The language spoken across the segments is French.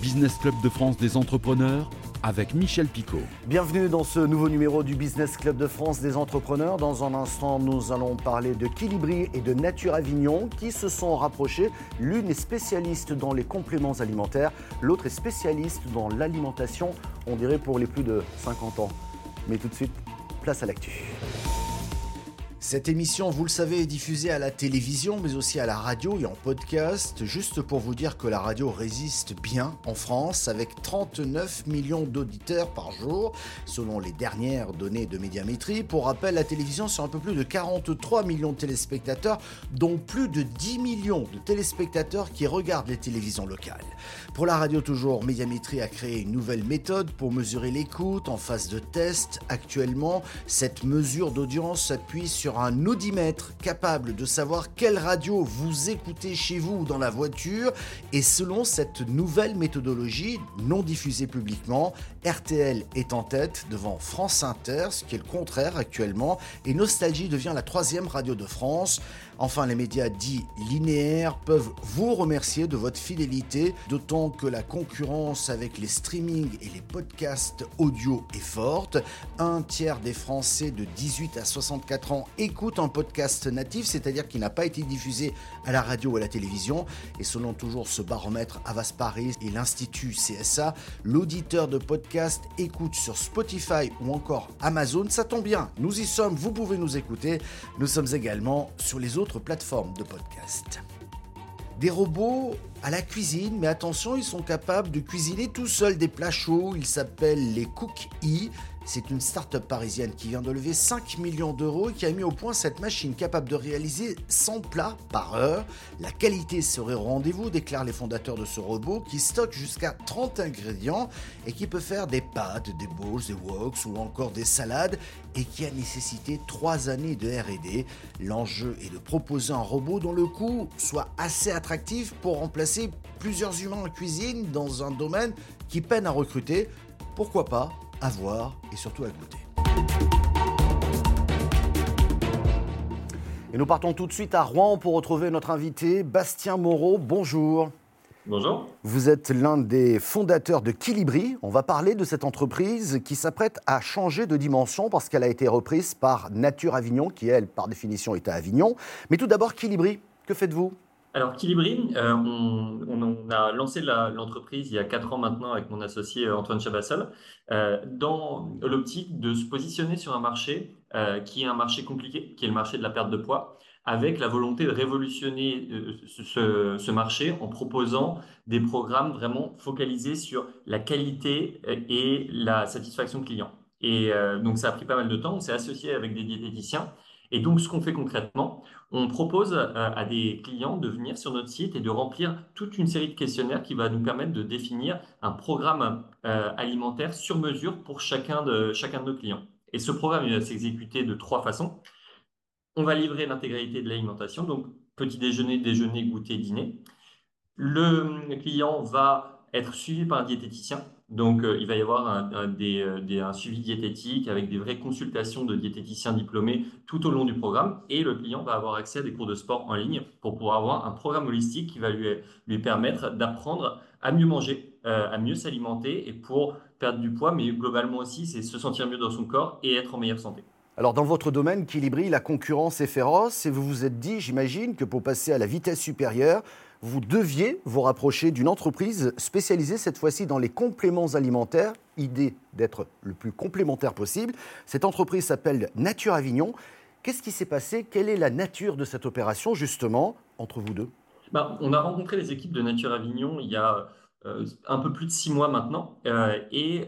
Business Club de France des entrepreneurs avec Michel Picot. Bienvenue dans ce nouveau numéro du Business Club de France des entrepreneurs. Dans un instant, nous allons parler de Kilibri et de Nature Avignon qui se sont rapprochés. L'une est spécialiste dans les compléments alimentaires, l'autre est spécialiste dans l'alimentation, on dirait pour les plus de 50 ans. Mais tout de suite, place à l'actu. Cette émission, vous le savez, est diffusée à la télévision, mais aussi à la radio et en podcast. Juste pour vous dire que la radio résiste bien en France, avec 39 millions d'auditeurs par jour, selon les dernières données de médiamétrie. Pour rappel, la télévision, c'est un peu plus de 43 millions de téléspectateurs, dont plus de 10 millions de téléspectateurs qui regardent les télévisions locales. Pour la radio toujours, Médiamétrie a créé une nouvelle méthode pour mesurer l'écoute en phase de test. Actuellement, cette mesure d'audience s'appuie sur un audimètre capable de savoir quelle radio vous écoutez chez vous ou dans la voiture. Et selon cette nouvelle méthodologie, non diffusée publiquement, RTL est en tête devant France Inter, ce qui est le contraire actuellement, et Nostalgie devient la troisième radio de France. Enfin, les médias dits linéaires peuvent vous remercier de votre fidélité, d'autant que la concurrence avec les streamings et les podcasts audio est forte. Un tiers des Français de 18 à 64 ans écoutent un podcast natif, c'est-à-dire qui n'a pas été diffusé à la radio ou à la télévision. Et selon toujours ce baromètre Avas Paris et l'Institut CSA, l'auditeur de podcast écoute sur Spotify ou encore Amazon. Ça tombe bien, nous y sommes, vous pouvez nous écouter. Nous sommes également sur les autres plateformes de podcast. Des robots à la cuisine, mais attention, ils sont capables de cuisiner tout seuls des plats chauds. Ils s'appellent les Cook E. C'est une start-up parisienne qui vient de lever 5 millions d'euros et qui a mis au point cette machine capable de réaliser 100 plats par heure. La qualité serait au rendez-vous, déclarent les fondateurs de ce robot qui stocke jusqu'à 30 ingrédients et qui peut faire des pâtes, des bowls, des woks ou encore des salades et qui a nécessité 3 années de RD. L'enjeu est de proposer un robot dont le coût soit assez attractif pour remplacer plusieurs humains en cuisine dans un domaine qui peine à recruter. Pourquoi pas à voir et surtout à goûter. Et nous partons tout de suite à Rouen pour retrouver notre invité Bastien Moreau. Bonjour. Bonjour. Vous êtes l'un des fondateurs de Kilibri. On va parler de cette entreprise qui s'apprête à changer de dimension parce qu'elle a été reprise par Nature Avignon, qui elle, par définition, est à Avignon. Mais tout d'abord, Kilibri, que faites-vous? Alors, Kilibri, euh, on, a lancé l'entreprise il y a quatre ans maintenant avec mon associé euh, Antoine Chabassol, euh, dans l'optique de se positionner sur un marché qui est un marché compliqué, qui est le marché de la perte de poids, avec la volonté de révolutionner ce, ce, marché en proposant des programmes vraiment focalisés sur la qualité et la satisfaction client. Et donc, ça a pris pas mal de temps. On s'est associé avec des diététiciens et donc, ce qu'on fait concrètement, on propose euh, à des clients de venir sur notre site et de remplir toute une série de questionnaires qui va nous permettre de définir un programme euh, alimentaire sur mesure pour chacun de, chacun de nos clients. Et ce programme va s'exécuter de trois façons. On va livrer l'intégralité de l'alimentation, donc petit déjeuner, déjeuner, goûter, dîner. Le client va être suivi par un diététicien donc, euh, il va y avoir un, euh, un, suivi diététique avec des vraies consultations de diététiciens diplômés tout au long du programme. Et le client va avoir accès à des cours de sport en ligne pour pouvoir avoir un programme holistique qui va lui, lui permettre d'apprendre à mieux manger, euh, à mieux s'alimenter et pour perdre du poids, mais globalement aussi, c'est se sentir mieux dans son corps et être en meilleure santé. Alors dans votre domaine, Kilibri, la concurrence est féroce et vous vous êtes dit, j'imagine, que pour passer à la vitesse supérieure, vous deviez vous rapprocher d'une entreprise spécialisée cette fois-ci dans les compléments alimentaires, idée d'être le plus complémentaire possible. Cette entreprise s'appelle Nature Avignon. Qu'est-ce qui s'est passé? Quelle est la nature de cette opération justement entre vous deux? Bah, On a rencontré les équipes de Nature Avignon il y a euh, un peu plus de six mois maintenant euh, et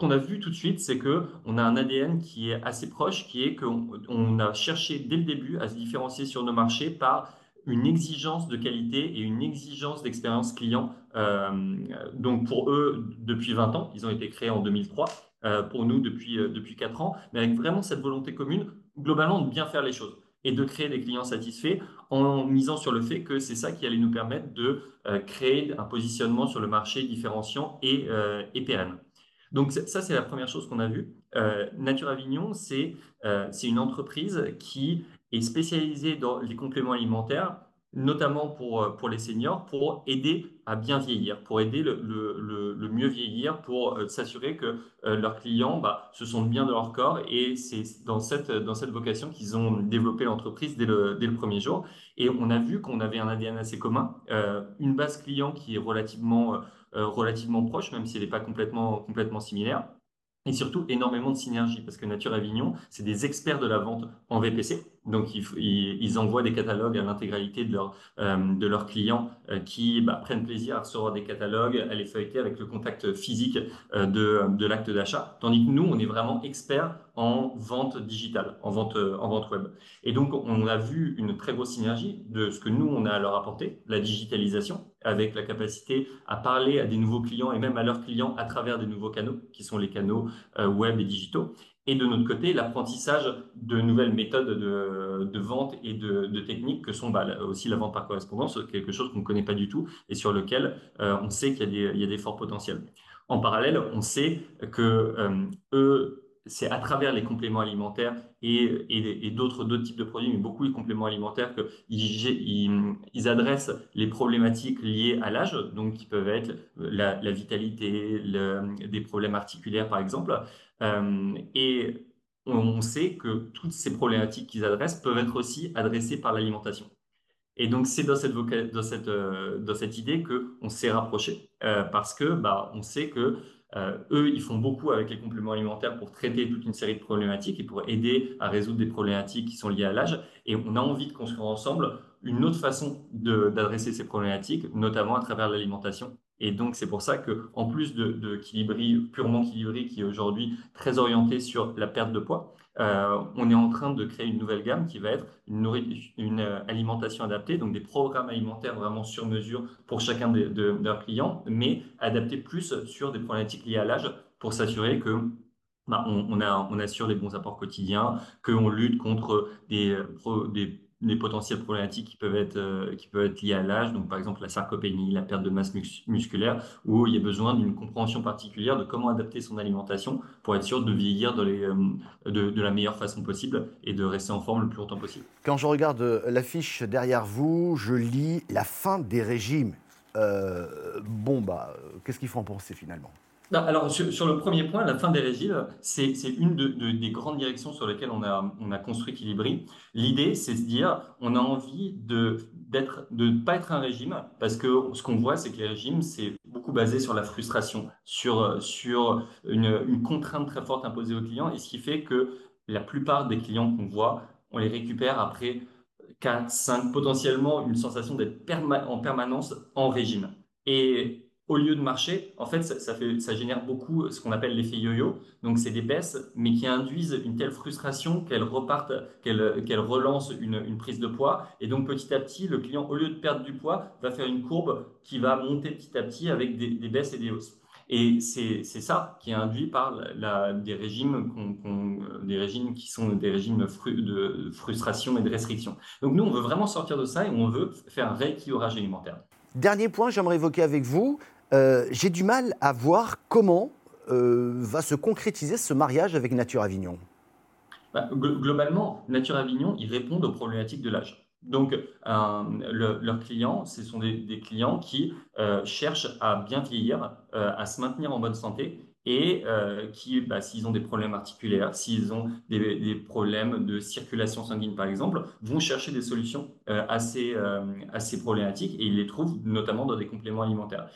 ce qu'on a vu tout de suite, c'est qu'on a un ADN qui est assez proche, qui est qu'on a cherché dès le début à se différencier sur nos marchés par une exigence de qualité et une exigence d'expérience client. Euh, donc pour eux, depuis 20 ans, ils ont été créés en 2003. Euh, pour nous, depuis, euh, depuis 4 ans, mais avec vraiment cette volonté commune, globalement, de bien faire les choses et de créer des clients satisfaits en misant sur le fait que c'est ça qui allait nous permettre de créer un positionnement sur le marché différenciant et, et pérenne. Donc ça, c'est la première chose qu'on a vue. Nature Avignon, c'est une entreprise qui est spécialisé dans les compléments alimentaires, notamment pour, euh, les seniors, pour aider à bien vieillir, pour aider le, mieux vieillir, pour euh, s'assurer que euh, leurs clients bah, se sentent bien de leur corps. Et c'est dans cette, dans vocation qu'ils ont développé l'entreprise dès le, premier jour. Et on a vu qu'on avait un ADN assez commun, euh, une base client qui est relativement, relativement proche, même si elle n'est pas complètement, complètement similaire et surtout énormément de synergie parce que Nature Avignon, c'est des experts de la vente en VPC. Donc, ils, envoient des catalogues à l'intégralité de, euh, leurs clients euh, qui bah, prennent plaisir à recevoir des catalogues, à les feuilleter avec le contact physique euh, de, de l'acte d'achat. Tandis que nous, on est vraiment experts en vente digitale, en vente, en vente web. Et donc, on a vu une très grosse synergie de ce que nous, on a à leur apporter, la digitalisation, avec la capacité à parler à des nouveaux clients et même à leurs clients à travers des nouveaux canaux, qui sont les canaux web et digitaux. Et de notre côté, l'apprentissage de nouvelles méthodes de, vente et de, techniques que sont bah, aussi la vente par correspondance, quelque chose qu'on ne connaît pas du tout et sur lequel euh, on sait qu'il y, a des forts potentiels. En parallèle, on sait que euh, eux, c'est à travers les compléments alimentaires et, d'autres types de produits, mais beaucoup les compléments alimentaires, qu'ils ils, adressent les problématiques liées à l'âge, donc qui peuvent être la, vitalité, des problèmes articulaires par exemple. Euh, et on, sait que toutes ces problématiques qu'ils adressent peuvent être aussi adressées par l'alimentation. Et donc, c'est dans cette, euh, idée qu'on s'est rapproché, euh, parce que bah, on sait que eux, ils font beaucoup avec les compléments alimentaires pour traiter toute une série de problématiques et pour aider à résoudre des problématiques qui sont liées à l'âge. Et on a envie de construire ensemble une autre façon d'adresser ces problématiques, notamment à travers l'alimentation. Et donc, c'est pour ça que, en plus de, de purement Kilibri, qui est aujourd'hui très orienté sur la perte de poids, euh, on est en train de créer une nouvelle gamme qui va être une, euh, alimentation adaptée, donc des programmes alimentaires vraiment sur mesure pour chacun de, leurs clients, mais adaptés plus sur des problématiques liées à l'âge pour s'assurer que bah, on, assure les bons apports quotidiens, qu'on lutte contre des, des des potentielles problématiques qui peuvent être, euh, qui peuvent être liées à l'âge, donc par exemple la sarcopénie, la perte de masse musculaire, où il y a besoin d'une compréhension particulière de comment adapter son alimentation pour être sûr de vieillir les, euh, de, la meilleure façon possible et de rester en forme le plus longtemps possible. Quand je regarde euh, l'affiche derrière vous, je lis la fin des régimes. bon, bah, qu'est-ce qu'il faut en penser finalement? Alors, sur, le premier point, la fin des régimes, c'est une des grandes directions sur lesquelles on a, on a construit Equilibri. L'idée, c'est de dire, on a envie de ne pas être un régime, parce que ce qu'on voit, c'est que les régimes, c'est beaucoup basé sur la frustration, sur, une, contrainte très forte imposée aux clients, et ce qui fait que la plupart des clients qu'on voit, on les récupère après 4, 5, potentiellement une sensation d'être en permanence en régime. Et au lieu de marcher, en fait, ça, fait, ça génère beaucoup ce qu'on appelle l'effet yo-yo. Donc, c'est des baisses, mais qui induisent une telle frustration qu'elle reparte, qu'elle qu'elle relance une, une, prise de poids. Et donc, petit à petit, le client, au lieu de perdre du poids, va faire une courbe qui va monter petit à petit avec des, baisses et des hausses. Et c'est ça qui est induit par la, des, régimes des régimes qui sont des régimes de frustration et de restriction. Donc, nous, on veut vraiment sortir de ça et on veut faire un rééquilibrage alimentaire. Dernier point, j'aimerais évoquer avec vous, euh, j'ai du mal à voir comment euh, va se concrétiser ce mariage avec Nature Avignon. Bah, globalement, Nature Avignon, ils répondent aux problématiques de l'âge. Donc, euh, leurs clients, ce sont des, clients qui cherchent à bien vieillir, à se maintenir en bonne santé et qui, bah, s'ils ont des problèmes articulaires, s'ils ont des, problèmes de circulation sanguine, par exemple, vont chercher des solutions à ces, à, ces, problématiques et ils les trouvent notamment dans des compléments alimentaires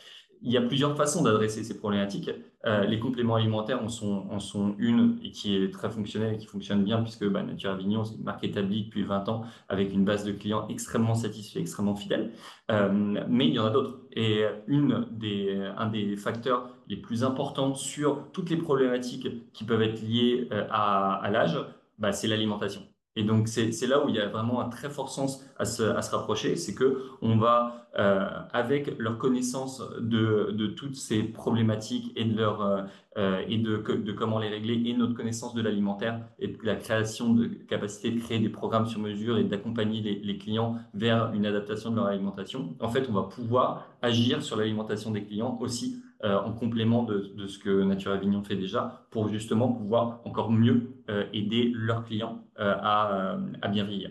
il y a plusieurs façons d'adresser ces problématiques. Euh, les compléments alimentaires en sont, une et qui est très fonctionnelle et qui fonctionne bien puisque bah, Nature Avignon, c'est une marque établie depuis 20 ans avec une base de clients extrêmement satisfaits, extrêmement fidèles. Euh, mais il y en a d'autres. Et une des, un des facteurs les plus importants sur toutes les problématiques qui peuvent être liées euh, à, à l'âge, bah, c'est l'alimentation. Et donc, c'est là où il y a vraiment un très fort sens à se, à se rapprocher, c'est que on va, euh, avec leur connaissance de, de, toutes ces problématiques et de leur euh, euh et de, de, comment les régler, et notre connaissance de l'alimentaire et de la création de capacité de créer des programmes sur mesure et d'accompagner les, les, clients vers une adaptation de leur alimentation. En fait, on va pouvoir agir sur l'alimentation des clients aussi euh, en complément de, ce que Nature Avignon fait déjà, pour justement pouvoir encore mieux euh, aider leurs clients euh, à, à bien vieillir.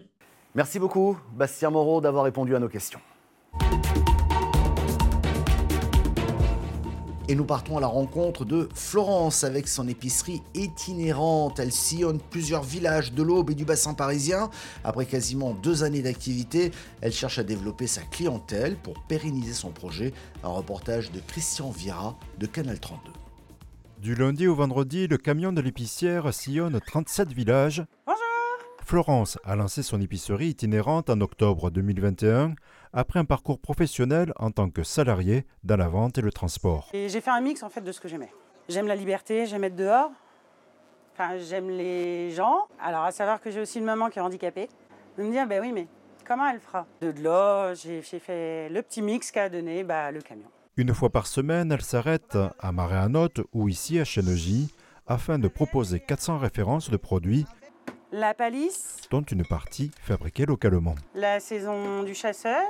Merci beaucoup, Bastien Moreau, d'avoir répondu à nos questions. Et nous partons à la rencontre de Florence avec son épicerie itinérante. Elle sillonne plusieurs villages de l'Aube et du bassin parisien. Après quasiment deux années d'activité, elle cherche à développer sa clientèle pour pérenniser son projet. Un reportage de Christian Vira de Canal 32. Du lundi au vendredi, le camion de l'épicière sillonne 37 villages. Bonjour Florence a lancé son épicerie itinérante en octobre 2021 après un parcours professionnel en tant que salarié dans la vente et le transport. Et j'ai fait un mix en fait de ce que j'aimais. J'aime la liberté, j'aime être dehors. Enfin, j'aime les gens. Alors, à savoir que j'ai aussi une maman qui est handicapée. De me dire, ben oui, mais comment elle fera? De l'eau, j'ai fait le petit mix qu'a donné bah, le camion. Une fois par semaine, elle s'arrête à Marais-à-Note ou ici à Chennegy afin de proposer 400 références de produits La palisse, dont une partie fabriquée localement. la saison du chasseur,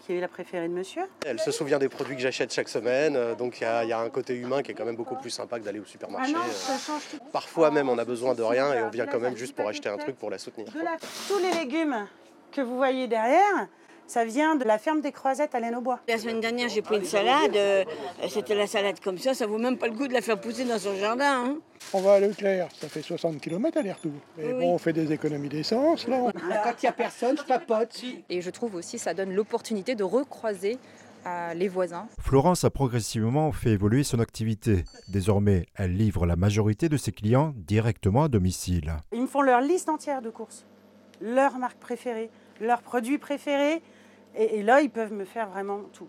qui est la préférée de monsieur. Elle se souvient des produits que j'achète chaque semaine, euh, donc il y, a- il y a un côté humain qui est quand même beaucoup plus sympa que d'aller au supermarché. Ah non, euh. ça change tout. Parfois même on a besoin de rien et on vient quand même juste pour acheter un truc pour la soutenir. De la- Tous les légumes que vous voyez derrière, ça vient de la ferme des Croisettes à Laine-au-Bois. La semaine dernière, j'ai pris une salade. euh, C'était la salade comme ça. Ça vaut même pas le goût de la faire pousser dans son jardin. hein. On va à Leclerc, ça fait 60 km aller-retour. Mais Oui, bon, on fait des économies d'essence, là. Quand il n'y a personne, je papote. Et je trouve aussi ça donne l'opportunité de recroiser euh, les voisins. Florence a progressivement fait évoluer son activité. Désormais, elle livre la majorité de ses clients directement à domicile. Ils me font leur liste entière de courses, leurs marques préférées, leurs produits préférés. Et, et là, ils peuvent me faire vraiment tout.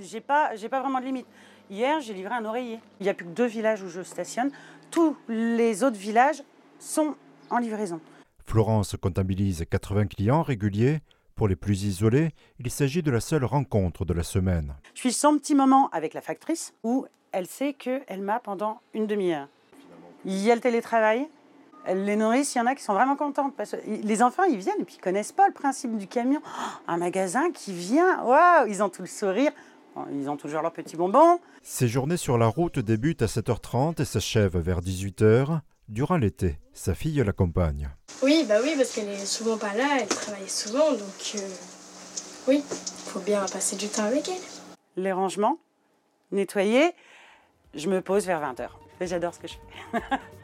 J'ai- pas, j'ai pas vraiment de limite. Hier, j'ai livré un oreiller. Il n'y a plus que deux villages où je stationne. Tous les autres villages sont en livraison. Florence comptabilise 80 clients réguliers. Pour les plus isolés, il s'agit de la seule rencontre de la semaine. Je suis son petit moment avec la factrice où elle sait qu'elle m'a pendant une demi-heure. Il y a le télétravail. Les nourrit, il y en a qui sont vraiment contentes. Parce que les enfants, ils viennent et puis ils connaissent pas le principe du camion. Oh, Un magasin qui vient, waouh, ils ont tout le sourire. Ils ont toujours leurs petits bonbons. Ces journées sur la route débutent à 7h30 et s'achèvent vers 18h. Durant l'été, sa fille l'accompagne. Oui, bah oui, parce qu'elle est souvent pas là, elle travaille souvent, donc euh, oui, faut bien passer du temps avec elle. Les rangements, nettoyer. Je me pose vers 20h. Et j'adore ce que je fais.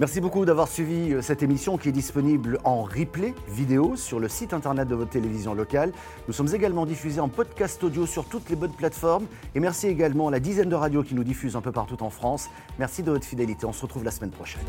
Merci beaucoup d'avoir suivi euh, cette émission qui est disponible en replay vidéo sur le site internet de votre télévision locale. Nous sommes également diffusés en podcast audio sur toutes les bonnes plateformes. Et merci également à la dizaine de radios qui nous diffusent un peu partout en France. Merci de votre fidélité. On se retrouve la semaine prochaine.